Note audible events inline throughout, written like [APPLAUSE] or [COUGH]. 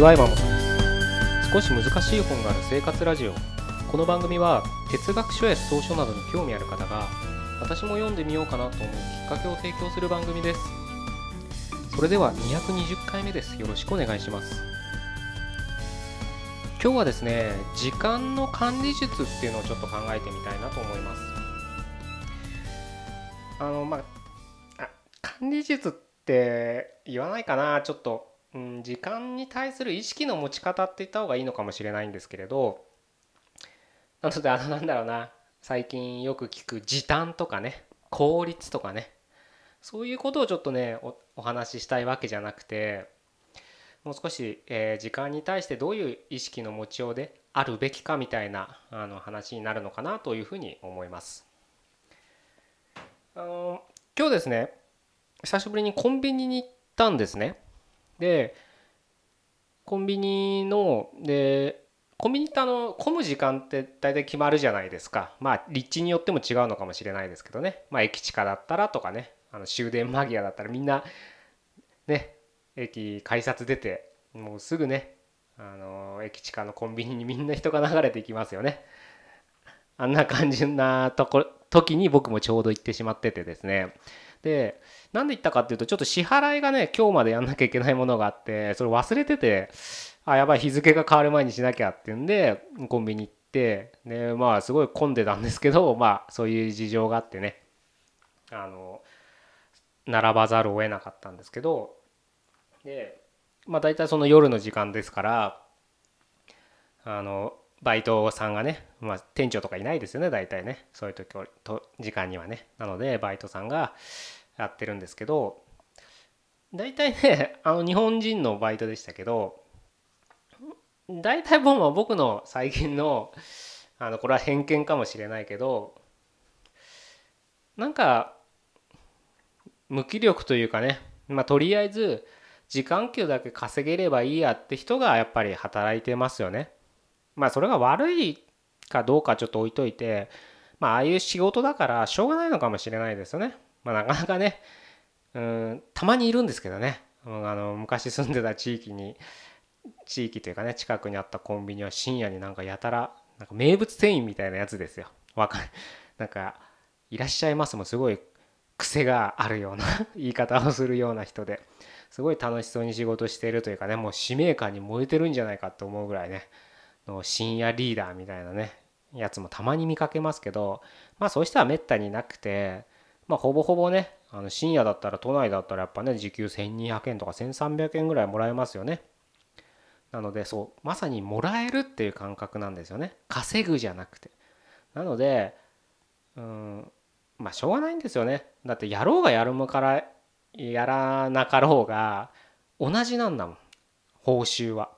ちは山本です少し難しい本がある生活ラジオ。この番組は哲学書や草書などに興味ある方が私も読んでみようかなと思うきっかけを提供する番組です。それでは220回目です。よろしくお願いします。今日はですね時間の管理術っていうのをちょっと考えてみたいなと思います。あのまあ管理術って言わないかな。ちょっと、うん、時間に対する意識の持ち方って言った方がいいのかもしれないんですけれどなのであのなんだろうな最近よく聞く時短とかね効率とかねそういうことをちょっとねお話ししたいわけじゃなくてもう少し、えー、時間に対してどういう意識の持ちようであるべきかみたいなあの話になるのかなというふうに思います。あの今日ですね久しぶりにコンビニに行ったんですね。でコンビニのでコンビニってあの混む時間って大体決まるじゃないですか。まあ立地によっても違うのかもしれないですけどね。まあ駅地下だったらとかね。あの終電間際だったらみんなね駅改札出てもうすぐねあの駅地下のコンビニにみんな人が流れていきますよね。あんな感じなとこ時に僕もちょうど行ってしまっててですね。でなんで行ったかっていうとちょっと支払いがね今日までやんなきゃいけないものがあってそれ忘れててあやばい日付が変わる前にしなきゃっていうんでコンビニ行ってでまあすごい混んでたんですけどまあそういう事情があってねあの並ばざるを得なかったんですけどでまあ大体その夜の時間ですからあのバイトさんがね、まあ、店長とかいないですよね大体ねそういう時と時間にはねなのでバイトさんがやってるんですけど大体ね [LAUGHS] あの日本人のバイトでしたけど大体ボンは僕の最近のあのこれは偏見かもしれないけどなんか無気力というかねまあとりあえず時間給だけ稼げればいいやって人がやっぱり働いてますよね。まあそれが悪いかどうかちょっと置いといてまあああいう仕事だからしょうがないのかもしれないですよね。まあなかなかねうんたまにいるんですけどねあの昔住んでた地域に地域というかね近くにあったコンビニは深夜になんかやたらなんか名物店員みたいなやつですよ。わかるなんかいらっしゃいますもすごい癖があるような [LAUGHS] 言い方をするような人ですごい楽しそうに仕事してるというかねもう使命感に燃えてるんじゃないかと思うぐらいねの深夜リーダーみたいなねやつもたまに見かけますけどまあそういう人はめったになくてまあほぼほぼねあの深夜だったら都内だったらやっぱね時給1200円とか1300円ぐらいもらえますよね。なのでそうまさにもらえるっていう感覚なんですよね。稼ぐじゃなくて。なのでうんまあしょうがないんですよね。だってやろうがやるもからやらなかろうが同じなんだもん。報酬は。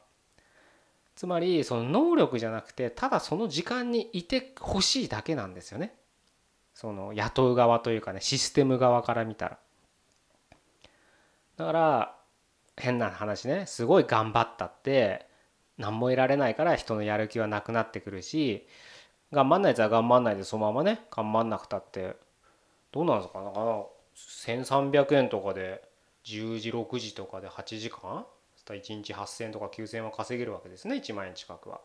つまりその能力じゃなくてただその時間にいてほしいだけなんですよね。その雇う側というかねシステム側から見たら。だから変な話ねすごい頑張ったって何も得られないから人のやる気はなくなってくるし頑張んないやつは頑張んないでそのままね頑張んなくたってどうなんですか？な1300円とかで10時6時とかで8時間？た1日8000とか9000円は稼げるわけですね1万円近くは。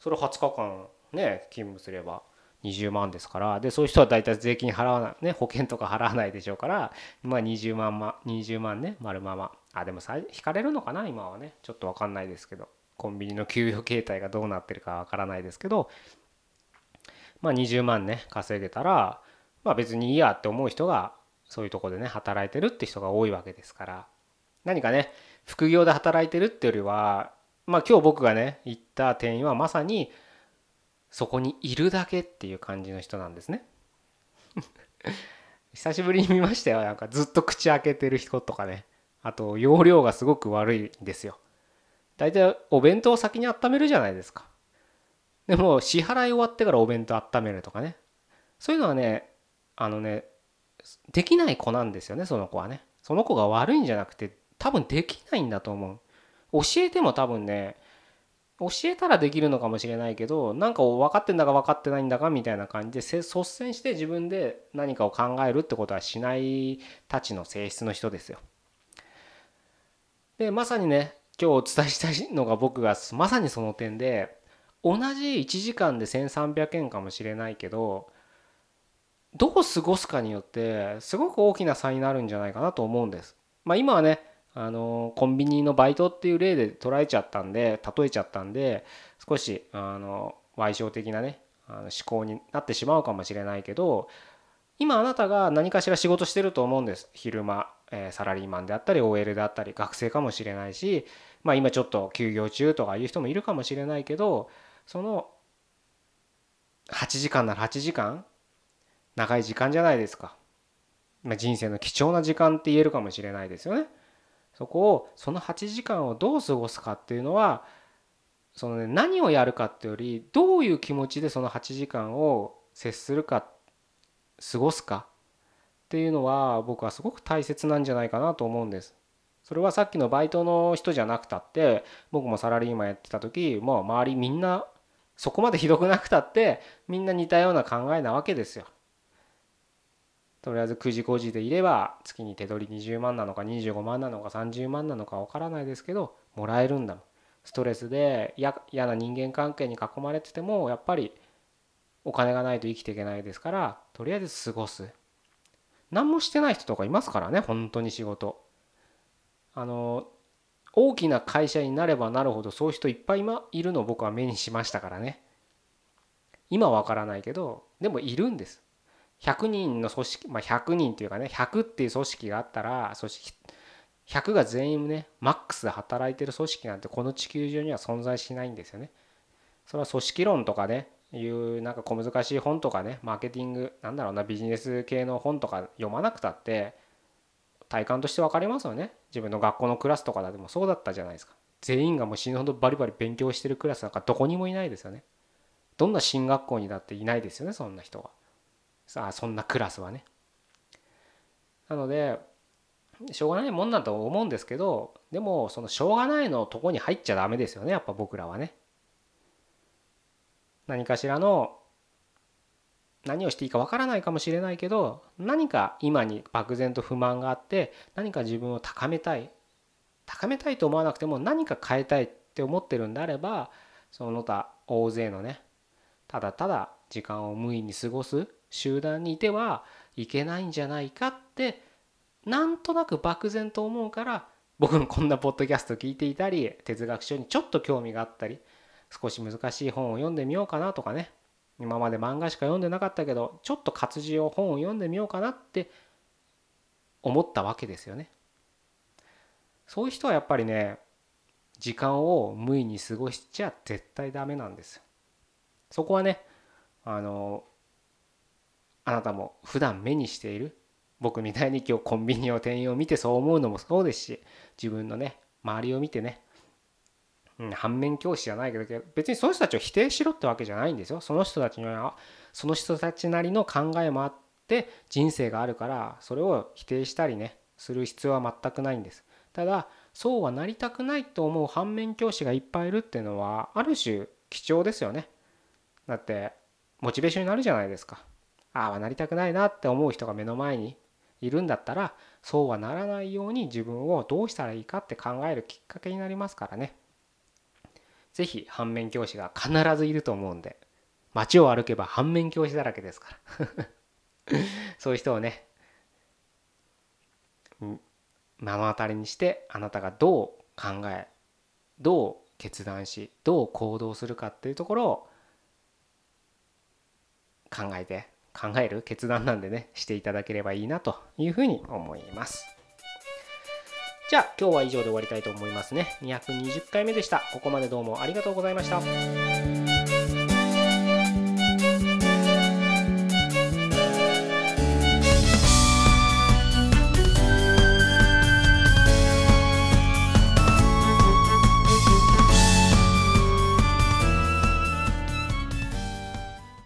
それを20日間ね勤務すれば20万ですから。でそういう人は大体税金払わないね保険とか払わないでしょうからまあ20万ま20万ね丸まま。あでもさ引かれるのかな今はね。ちょっと分かんないですけど。コンビニの給与形態がどうなってるか分からないですけど。まあ20万ね稼げたらまあ別にいいやって思う人がそういうとこでね働いてるって人が多いわけですから。何かね副業で働いてるってよりはまあ今日僕がね言った店員はまさにそこにいるだけっていう感じの人なんですね。[LAUGHS] 久しぶりに見ましたよ。なんかずっと口開けてる人とかね。あと容量がすごく悪いんですよ。大体お弁当を先に温めるじゃないですか。でも支払い終わってからお弁当温めるとかね。そういうのはねあのねできない子なんですよねその子はね。その子が悪いんじゃなくて多分できないんだと思う教えても多分ね教えたらできるのかもしれないけどなんか分かってんだか分かってないんだかみたいな感じで率先して自分で何かを考えるってことはしないたちの性質の人ですよ。でまさにね今日お伝えしたいのが僕がまさにその点で同じ1時間で1300円かもしれないけどどう過ごすかによってすごく大きな差になるんじゃないかなと思うんです。まあ、今はねあのコンビニのバイトっていう例で捉えちゃったんで例えちゃったんで少しあの賠償的なねあの思考になってしまうかもしれないけど今あなたが何かしら仕事してると思うんです昼間、え、サラリーマンであったり OL であったり学生かもしれないしまあ今ちょっと休業中とかいう人もいるかもしれないけどその8時間なら8時間長い時間じゃないですか。まあ、人生の貴重な時間って言えるかもしれないですよね。そこをその8時間をどう過ごすかっていうのはそのね何をやるかってよりどういう気持ちでその8時間を接するか過ごすかっていうのは僕はすごく大切なんじゃないかなと思うんです。それはさっきのバイトの人じゃなくたって僕もサラリーマンやってた時もう周りみんなそこまでひどくなくたってみんな似たような考えなわけですよ。とりあえず9時5時でいれば月に手取り20万なのか25万なのか30万なのか分からないですけどもらえるんだストレスで嫌な人間関係に囲まれててもやっぱりお金がないと生きていけないですからとりあえず過ごす。何もしてない人とかいますからね本当に仕事。あの大きな会社になればなるほどそういう人いっぱい今いるのを僕は目にしましたからね。今は分からないけどでもいるんです。100人の組織、まあ、100人っていうかね100っていう組織があったら組織100が全員ねマックスで働いてる組織なんてこの地球上には存在しないんですよね。それは組織論とかねいうなんか小難しい本とかねマーケティングなんだろうなビジネス系の本とか読まなくたって体感として分かりますよね。自分の学校のクラスとかでもそうだったじゃないですか。全員がもう死ぬほどバリバリ勉強してるクラスなんかどこにもいないですよね。どんな進学校にだっていないですよねそんな人は。さあそんなクラスはね。なのでしょうがないもんだと思うんですけどでもそのしょうがないのとこに入っちゃダメですよねやっぱ僕らはね。何かしらの何をしていいかわからないかもしれないけど何か今に漠然と不満があって何か自分を高めたい高めたいと思わなくても何か変えたいって思ってるんであればその他大勢のねただただ時間を無意に過ごす集団にいてはいけないんじゃないかってなんとなく漠然と思うから僕もこんなポッドキャスト聞いていたり哲学書にちょっと興味があったり少し難しい本を読んでみようかなとかね今まで漫画しか読んでなかったけどちょっと活字を本を読んでみようかなって思ったわけですよね。そういう人はやっぱりね時間を無意に過ごしちゃ絶対ダメなんですよ。そこはねあのあなたも普段目にしている僕みたいに今日コンビニを店員を見てそう思うのもそうですし自分のね周りを見てね、うん、反面教師じゃないけど別にその人たちを否定しろってわけじゃないんですよ。その人たちにはその人たちなりの考えもあって人生があるからそれを否定したりねする必要は全くないんです。ただそうはなりたくないと思う反面教師がいっぱいいるっていうのはある種貴重ですよね。だってモチベーションになるじゃないですか。ああなりたくないなって思う人が目の前にいるんだったらそうはならないように自分をどうしたらいいかって考えるきっかけになりますからね。是非反面教師が必ずいると思うんで街を歩けば反面教師だらけですから。[LAUGHS] そういう人をね目の当たりにしてあなたがどう考えどう決断しどう行動するかっていうところを考えて考える決断なんでねしていただければいいなというふうに思います。じゃあ今日は以上で終わりたいと思いますね。220回目でした。ここまでどうもありがとうございました。